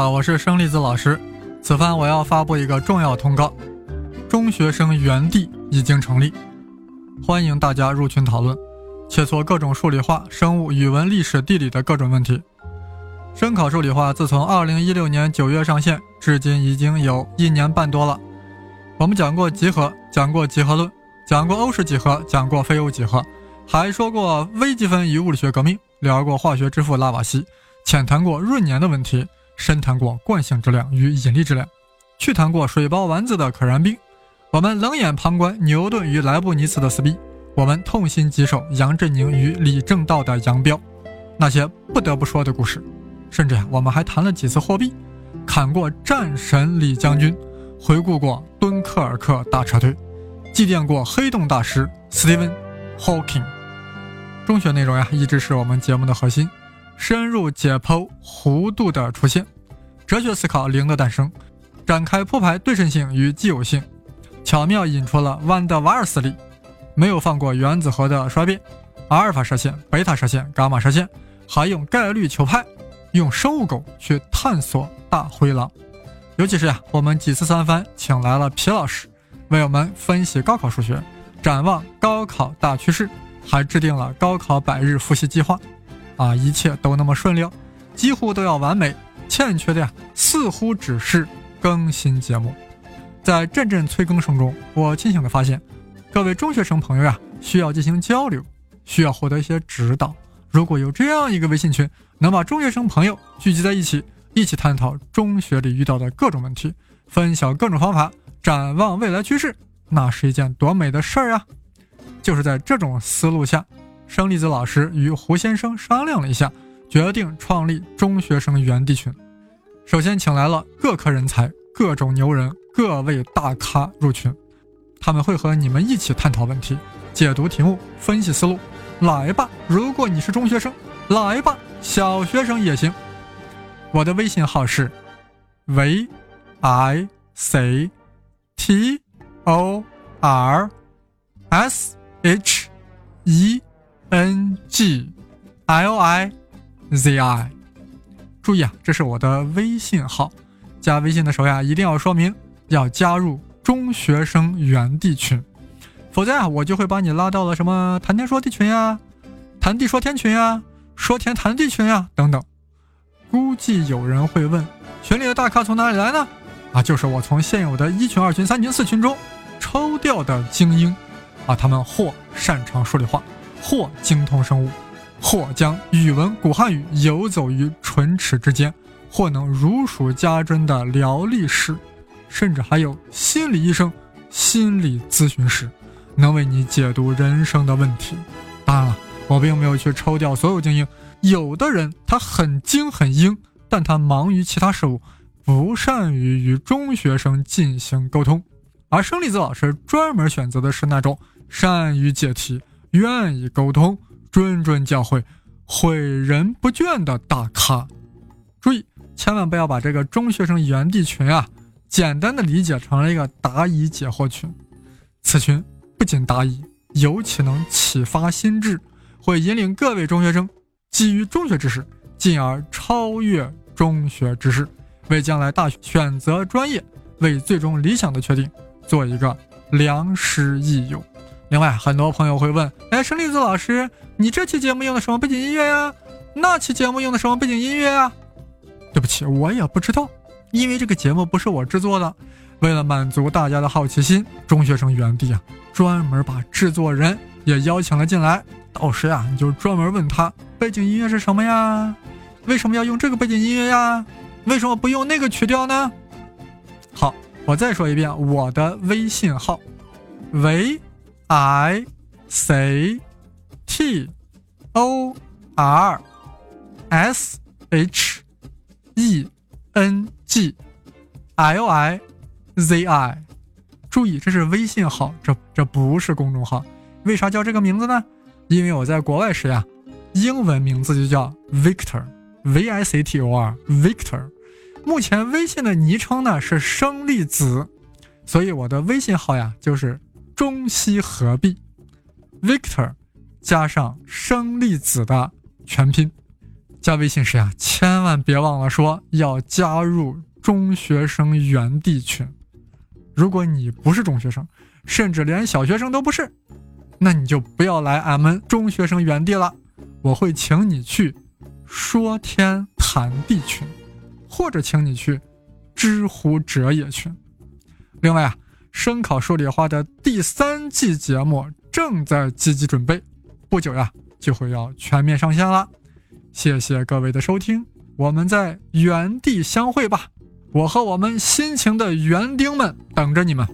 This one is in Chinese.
好，我是生粒子老师。此番我要发布一个重要通告：中学生园地已经成立，欢迎大家入群讨论，切磋各种数理化、生物、语文、历史、地理的各种问题。深考数理化自从二零一六年九月上线，至今已经有一年半多了。我们讲过集合，讲过集合论，讲过欧式几何，讲过非欧几何，还说过微积分与物理学革命，聊过化学之父拉瓦锡，浅谈过闰年的问题。深谈过惯性质量与引力质量，去谈过水包丸子的可燃冰，我们冷眼旁观牛顿与莱布尼茨的撕逼，我们痛心疾首杨振宁与李政道的扬镳，那些不得不说的故事，甚至呀，我们还谈了几次货币，砍过战神李将军，回顾过敦刻尔克大撤退，祭奠过黑洞大师 Stephen Hawking。中学内容呀，一直是我们节目的核心。深入解剖弧度的出现，哲学思考零的诞生，展开铺排对称性与奇有性，巧妙引出了万德瓦尔斯力，没有放过原子核的衰变，阿尔法射线、贝塔射线、伽马射线，还用概率球派，用生物狗去探索大灰狼。尤其是呀，我们几次三番请来了皮老师，为我们分析高考数学，展望高考大趋势，还制定了高考百日复习计划。啊，一切都那么顺溜，几乎都要完美，欠缺的呀，似乎只是更新节目。在阵阵催更声中，我清醒的发现，各位中学生朋友呀，需要进行交流，需要获得一些指导。如果有这样一个微信群，能把中学生朋友聚集在一起，一起探讨中学里遇到的各种问题，分享各种方法，展望未来趋势，那是一件多美的事儿啊！就是在这种思路下。生粒子老师与胡先生商量了一下，决定创立中学生园地群。首先请来了各科人才、各种牛人、各位大咖入群，他们会和你们一起探讨问题、解读题目、分析思路。来吧，如果你是中学生，来吧，小学生也行。我的微信号是 v i c t o r s h e。N g l i z i，注意啊，这是我的微信号。加微信的时候呀，一定要说明要加入中学生园地群，否则啊，我就会把你拉到了什么谈天说地群呀、谈地说天群呀、说天谈地群呀等等。估计有人会问，群里的大咖从哪里来呢？啊，就是我从现有的一群、二群、三群、四群中抽调的精英啊，他们或擅长数理化。或精通生物，或将语文、古汉语游走于唇齿之间，或能如数家珍的聊历史，甚至还有心理医生、心理咨询师，能为你解读人生的问题。当然了，我并没有去抽调所有精英，有的人他很精很英，但他忙于其他事物，不善于与中学生进行沟通。而生粒子老师专门选择的是那种善于解题。愿意沟通、谆谆教诲、诲人不倦的大咖，注意，千万不要把这个中学生原地群啊，简单的理解成了一个答疑解惑群。此群不仅答疑，尤其能启发心智，会引领各位中学生基于中学知识，进而超越中学知识，为将来大学选择专业，为最终理想的确定做一个良师益友。另外，很多朋友会问：“哎，生粒子老师，你这期节目用的什么背景音乐呀？那期节目用的什么背景音乐呀？”对不起，我也不知道，因为这个节目不是我制作的。为了满足大家的好奇心，中学生原地啊，专门把制作人也邀请了进来。到时啊，你就专门问他背景音乐是什么呀？为什么要用这个背景音乐呀？为什么不用那个曲调呢？好，我再说一遍，我的微信号，喂。I c t o r s h e n g l i z i。注意，这是微信号，这这不是公众号。为啥叫这个名字呢？因为我在国外时呀，英文名字就叫 Victor，V I C T O R，Victor。目前微信的昵称呢是生粒子，所以我的微信号呀就是中西合璧，Victor 加上生粒子的全拼。加微信时呀，千万别忘了说要加入中学生原地群。如果你不是中学生，甚至连小学生都不是，那你就不要来俺们中学生原地了。我会请你去说天谈地群，或者请你去知乎者也群。另外啊，声考数理化的第三季节目正在积极准备，不久呀就会要全面上线了。谢谢各位的收听，我们在原地相会吧。我和我们辛勤的园丁们等着你们。